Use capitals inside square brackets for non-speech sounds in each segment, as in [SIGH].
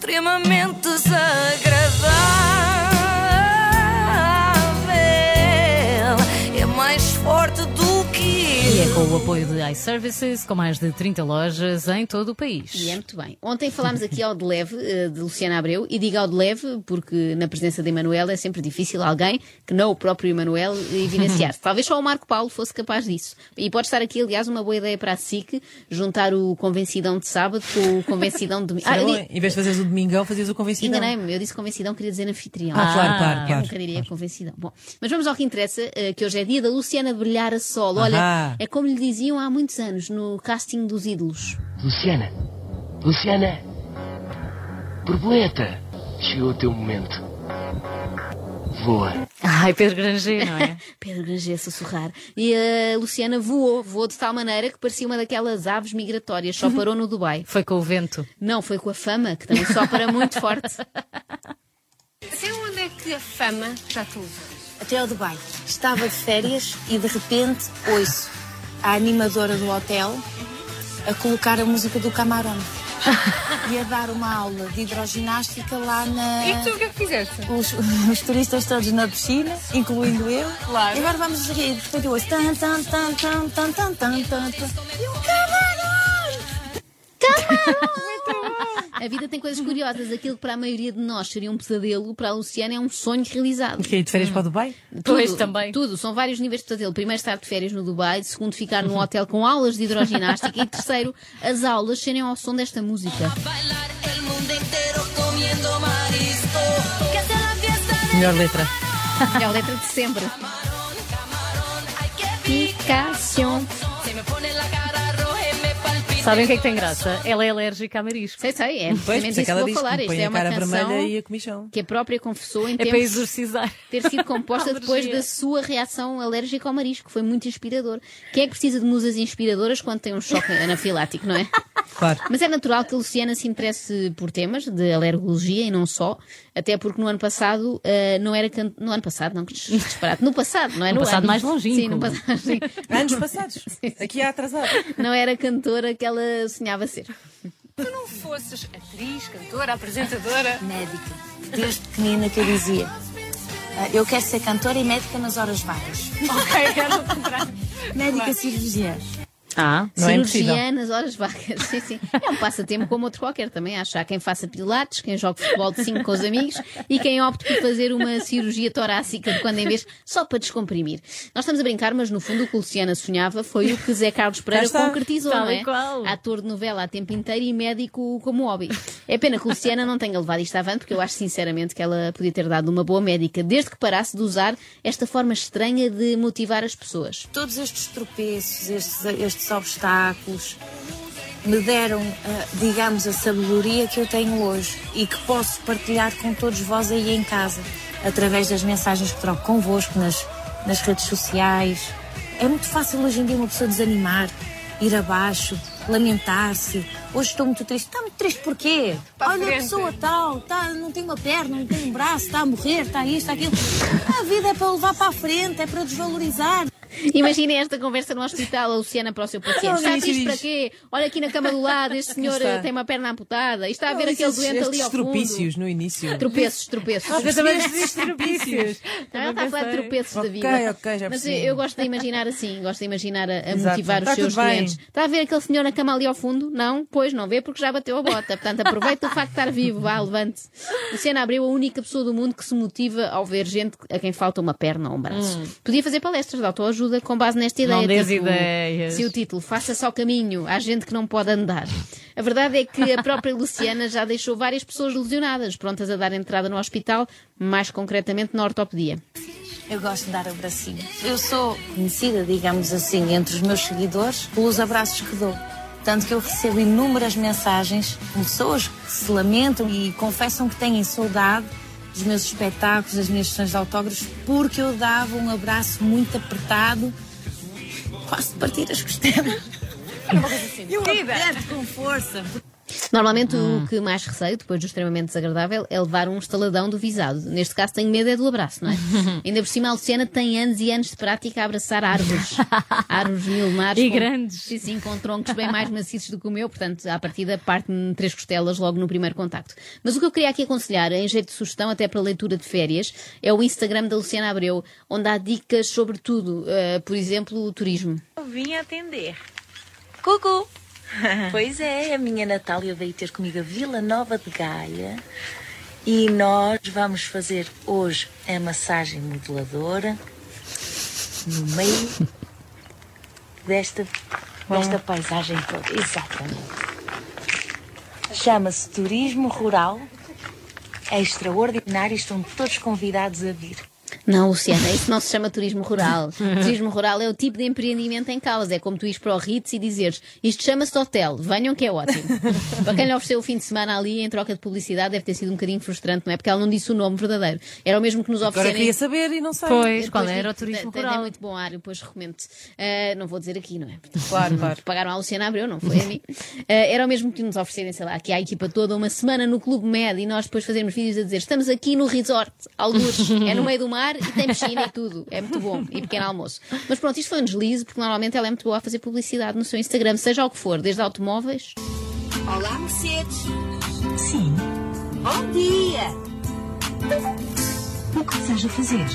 extremamente desagradável. Com o apoio de iServices, com mais de 30 lojas em todo o país. E é muito bem. Ontem falámos aqui ao de leve, eh, de Luciana Abreu, e digo ao de leve porque na presença de Emanuel é sempre difícil alguém que não o próprio Emanuel evidenciar-se. [LAUGHS] Talvez só o Marco Paulo fosse capaz disso. E pode estar aqui, aliás, uma boa ideia para a SIC, juntar o convencidão de sábado com o convencidão de domingo. [LAUGHS] Era eu bom, di- em vez de fazeres o domingão, fazias o convencido. Enganei-me, eu disse convencidão, queria dizer anfitrião. Ah, claro, claro, Eu claro. nunca diria convencidão. Bom, mas vamos ao que interessa, eh, que hoje é dia da Luciana brilhar a solo. Olha, é como lhe diziam há muitos anos, no casting dos ídolos. Luciana, Luciana, borboleta, chegou o teu momento. Voa. Ai, Pedro Granger, não é? [LAUGHS] Pedro Granger a sussurrar. E a Luciana voou, voou de tal maneira que parecia uma daquelas aves migratórias, só parou no Dubai. [LAUGHS] Foi com o vento. Não, foi com a fama, que também só para muito forte. Sei onde é que a fama já levou? até ao Dubai. Estava de férias e de repente ouço a animadora do hotel a colocar a música do camarão. e a dar uma aula de hidroginástica lá na. E tu o que é que fizeste? Os, [LAUGHS] os turistas todos na piscina, incluindo eu. Claro. E agora vamos rir. De repente eu ouço. Tan, tan, tan, tan, tan, tan, tan, tan. E o camarão! Camarão! A vida tem coisas curiosas. Aquilo que para a maioria de nós seria um pesadelo, para a Luciana é um sonho realizado. Que é de férias para o Dubai? Pois, Tudo, também. Tudo, são vários níveis de pesadelo. Primeiro, estar de férias no Dubai. Segundo, ficar num hotel com aulas de hidroginástica. E terceiro, as aulas serem ao som desta música. Melhor letra. É a letra de sempre. Picação. se me pone la cara Sabem o que é que tem graça? Ela é alérgica a marisco. Sei, sei, é Pois, precisamente por isso é que ela vou diz falar. que Isto põe é a uma cara canção vermelha e a comichão. que a própria confessou em É para exorcizar. ter sido composta [LAUGHS] depois Alergia. da sua reação alérgica ao marisco. Foi muito inspirador. Quem é que precisa de musas inspiradoras quando tem um choque [LAUGHS] anafilático, não é? Claro. Mas é natural que a Luciana se interesse por temas de alergologia e não só, até porque no ano passado eh, não era can... no ano passado, não que dis- disparate, no passado, não é No no, passado ano. mais longínquo. Sim, no passado, sim. [LAUGHS] Anos passados. Aqui há atrasado. Não era cantora que ela sonhava ser. Tu não fosses atriz, cantora, apresentadora? Médica. Desde pequenina que eu dizia. "Ah, Eu quero ser cantora e médica nas horas vagas. ok, era o contrário. Médica cirurgiã. Ah, Não é. Cirurgiã nas horas vagas. [LAUGHS] Sim, sim. É um passatempo como outro qualquer também. Acho. Há quem faça pilates, quem joga futebol de 5 com os amigos e quem opte por fazer uma cirurgia torácica de quando em vez, só para descomprimir. Nós estamos a brincar, mas no fundo o que Luciana sonhava foi o que Zé Carlos Pereira está. concretizou, não é? qual. Ator de novela a tempo inteiro e médico como hobby. É pena que Luciana não tenha levado isto avante, porque eu acho sinceramente que ela podia ter dado uma boa médica, desde que parasse de usar esta forma estranha de motivar as pessoas. Todos estes tropeços, estes, estes obstáculos, me deram, ah, digamos, a sabedoria que eu tenho hoje e que posso partilhar com todos vós aí em casa, através das mensagens que troco convosco nas, nas redes sociais. É muito fácil hoje em dia uma pessoa desanimar, ir abaixo, lamentar-se. Hoje estou muito triste. Está muito triste porquê? Para Olha a pessoa tal, tá, não tem uma perna, não tem um braço, está a morrer, está isto, está aquilo. A vida é para levar para a frente, é para desvalorizar. Imaginem esta conversa no hospital, a Luciana para o seu paciente. Está início triste para quê? Olha aqui na cama do lado, este senhor eh, tem uma perna amputada. E está a ver aquele doente ali ao fundo. tropícios no início. Tropeços, tropeços. Ah, estes tropícios. Não, ela está a falar de tropeços da Ok, vida. ok, já Mas percebi. eu gosto de imaginar assim, gosto de imaginar a, motivar os seus doentes. Está a ver aquele senhor na cama ali ao fundo? Não? Pois, não vê porque já bateu a bota. Portanto, aproveita o facto de estar vivo, vá, levante-se. Luciana Abreu, a única pessoa do mundo que se motiva ao ver gente a quem falta uma perna ou um braço. Podia fazer palestras de autoajuda com base nesta ideia. Não dês tipo, ideias. Se o título Faça só caminho, há gente que não pode andar. A verdade é que a própria Luciana já deixou várias pessoas lesionadas, prontas a dar entrada no hospital, mais concretamente na ortopedia. Eu gosto de dar abracinhos. Eu sou conhecida, digamos assim, entre os meus seguidores pelos abraços que dou. Tanto que eu recebo inúmeras mensagens de pessoas que se lamentam e confessam que têm saudade dos meus espetáculos, das minhas sessões de autógrafos, porque eu dava um abraço muito apertado, quase de partir as costelas. Eu aperto com força. Normalmente o que mais receio, depois do extremamente desagradável, é levar um estaladão do visado. Neste caso tenho medo é do abraço, não é? [LAUGHS] Ainda por cima a Luciana tem anos e anos de prática a abraçar árvores. [LAUGHS] árvores milenares. E com- grandes. Sim, sim, com troncos bem mais maciços do que o meu, portanto, à partida parte-me três costelas logo no primeiro contacto. Mas o que eu queria aqui aconselhar, em jeito de sugestão, até para leitura de férias, é o Instagram da Luciana Abreu, onde há dicas sobre tudo. Uh, por exemplo, o turismo. Vim atender. Cucu! [LAUGHS] pois é, a minha Natália veio ter comigo a Vila Nova de Gaia e nós vamos fazer hoje a massagem modeladora no meio desta, desta paisagem toda. Exatamente. Chama-se Turismo Rural. É extraordinário, estão todos convidados a vir. Não, Luciana, isso não se chama turismo rural. turismo rural é o tipo de empreendimento em causa. É como tu ires para o Ritz e dizeres isto chama-se hotel, venham que é ótimo. [LAUGHS] para quem lhe ofereceu o fim de semana ali em troca de publicidade deve ter sido um bocadinho frustrante, não é? Porque ela não disse o nome verdadeiro. Era o mesmo que nos Agora oferecerem. queria saber e não sei. Pois, qual era o turismo tem- rural? Tem muito bom ar, depois recomendo-te. Ah, não vou dizer aqui, não é? Claro, claro. Pagaram a Luciana Abreu, não foi a mim. Ah, era o mesmo que nos oferecerem, sei lá, aqui à equipa toda uma semana no Clube Med e nós depois fazermos vídeos a dizer estamos aqui no resort, algures, é no meio do mar e tem piscina e tudo. É muito bom. E pequeno almoço. Mas pronto, isto foi um deslize, porque normalmente ela é muito boa a fazer publicidade no seu Instagram, seja o que for, desde automóveis. Olá, Mercedes. Sim. Bom dia. O que deseja fazer?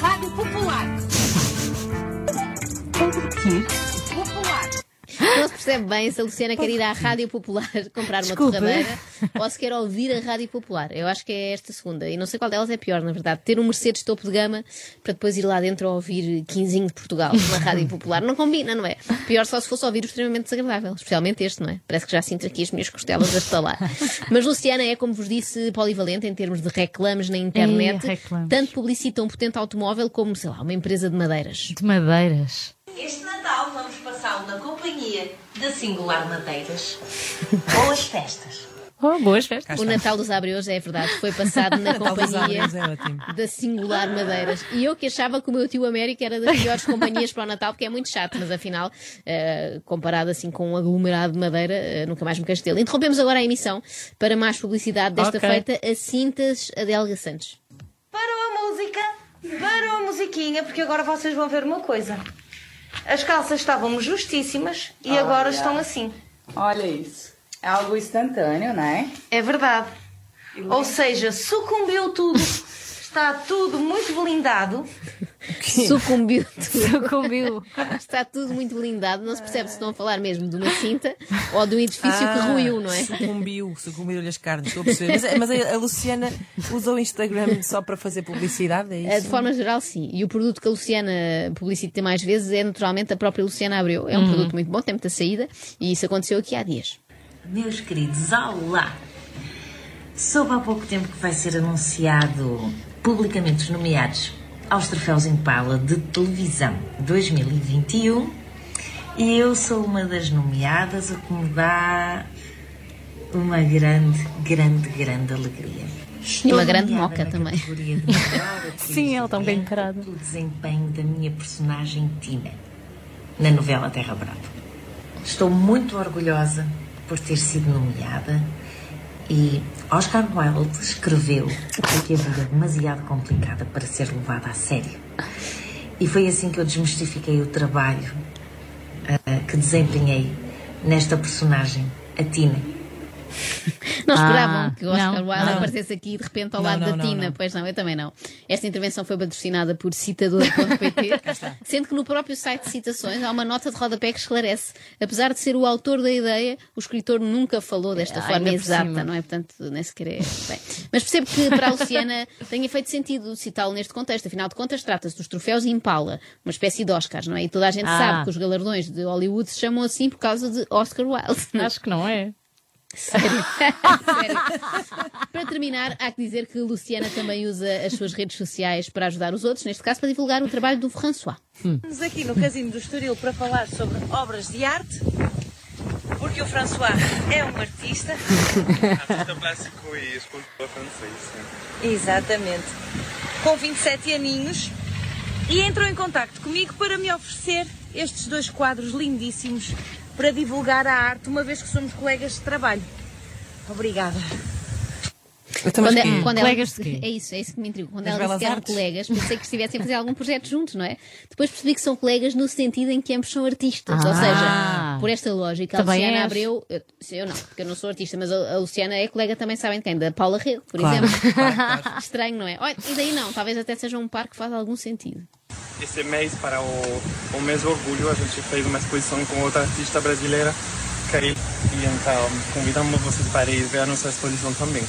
Rádio Popular. quê? Popular. Não se percebe bem se a Luciana quer ir à Rádio Popular [LAUGHS] comprar uma torradeira ou se quer ouvir a Rádio Popular. Eu acho que é esta segunda. E não sei qual delas é pior, na verdade. Ter um Mercedes topo de gama para depois ir lá dentro a ouvir Quinzinho de Portugal na Rádio Popular. Não combina, não é? Pior só se fosse ouvir o extremamente desagradável. Especialmente este, não é? Parece que já sinto aqui as minhas costelas a estalar. Mas Luciana é, como vos disse, polivalente em termos de reclames na internet. Ei, reclames. Tanto publicita um potente automóvel como, sei lá, uma empresa de madeiras. De madeiras. Este Natal na companhia da Singular Madeiras. Boas festas. Oh, boas festas. O Natal dos Abreus, é verdade, foi passado na [LAUGHS] companhia é da Singular Madeiras. E eu que achava que o meu tio América era das piores companhias para o Natal, porque é muito chato, mas afinal, eh, comparado assim com um aglomerado de madeira, eh, nunca mais me queixo dele. Interrompemos agora a emissão para mais publicidade desta Ok. feita a Cintas Adélga Santos. Parou a música, parou a musiquinha, porque agora vocês vão ver uma coisa. As calças estavam justíssimas e agora estão assim. Olha isso. É algo instantâneo, né? É verdade. Ou seja, sucumbiu tudo. Está tudo muito blindado. Sucumbiu. Sucumbiu. Está tudo muito blindado. Não se percebe se estão a falar mesmo de uma cinta ou de um edifício que Ah, ruiu, não é? Sucumbiu, sucumbiu-lhe as carnes, estou a perceber. Mas, mas a, a Luciana usou o Instagram só para fazer publicidade, é Eh, isso? De forma geral, sim. E o produto que a Luciana publicita mais vezes é naturalmente a própria Luciana Abreu. É um produto muito bom, tem muita saída e isso aconteceu aqui há dias. Meus queridos, olá! Soube há pouco tempo que vai ser anunciado publicamente os nomeados aos Troféus Impala de Televisão 2021 e eu sou uma das nomeadas, o que me dá uma grande, grande, grande alegria. E uma grande moca também. [LAUGHS] Sim, ela está bem encarada. Pelo desempenho da minha personagem Tina na novela Terra Brava. Estou muito orgulhosa por ter sido nomeada e Oscar Wilde escreveu que a vida é demasiado complicada para ser levada a sério. E foi assim que eu desmistifiquei o trabalho ah, que desempenhei nesta personagem, a Tina. [LAUGHS] Não Ah, esperavam que o Oscar não, Wilde não. aparecesse aqui de repente ao Não, lado da Tina. Pois não, eu também não. Esta intervenção foi patrocinada por citador.pt, [LAUGHS] sendo que no próprio site de citações há uma nota de rodapé que esclarece. Apesar de ser o autor da ideia, o escritor nunca falou desta Ah, forma exata, não é? Portanto, nem sequer é. Bem, mas percebo que para a Luciana [LAUGHS] tenha feito sentido citá-lo neste contexto. Afinal de contas, trata-se dos troféus Impala, uma espécie de Oscars, não é? E toda a gente Ah. sabe que os galardões de Hollywood se chamam assim por causa de Oscar Wilde. é? Acho que não é. Sério. Sério. Para terminar, há que dizer que Luciana também usa as suas redes sociais para ajudar os outros, neste caso para divulgar o trabalho do François. Estamos aqui no Casino do Estoril para falar sobre obras de arte, porque o François é um artista. Artista plástico e escultor francês. Exatamente. Com 27 aninhos. E entrou em contacto comigo para me oferecer estes dois quadros lindíssimos para divulgar a arte, uma vez que somos colegas de trabalho. Obrigada. Então, Quando, é- quê? quando Colegas quê? é isso, é isso que me intriga. Quando elas belas disse que eram artes? colegas, pensei que estivessem a fazer algum projeto juntos, não é? Depois percebi que são colegas no sentido em que ambos são artistas. Ou Ah. seja, por esta lógica, a Também Luciana és? Abreu, eu, eu não, porque eu não sou artista, mas a, a Luciana é colega também, sabem de quem? Da Paula Rego, por Claro, exemplo. [LAUGHS] claro, Estranho, não é? Olha, e daí não, talvez até seja um par que faz algum sentido. Esse mês, para o, o mês do orgulho, a gente fez uma exposição com outra artista brasileira, Karine. E então, convidamos vocês para ir ver a nossa exposição também.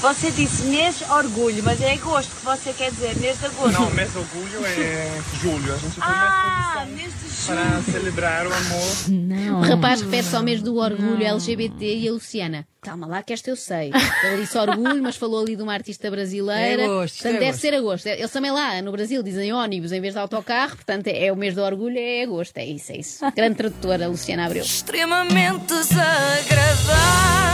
Você disse mês orgulho, mas é agosto que você quer dizer, mês de agosto. Não, mês do orgulho é julho. A gente Ah, mês de julho. para celebrar o amor. Não. O rapaz refere-se ao mês do orgulho LGBT e a Luciana. Calma lá, que esta eu sei. Ele disse orgulho, mas falou ali de uma artista brasileira. É agosto, portanto, é deve agosto. ser agosto. Eles também lá no Brasil dizem ônibus em vez de autocarro, portanto é o mês do orgulho, é agosto. É isso, é isso. Grande tradutora, Luciana Abreu. Extremamente desagradável.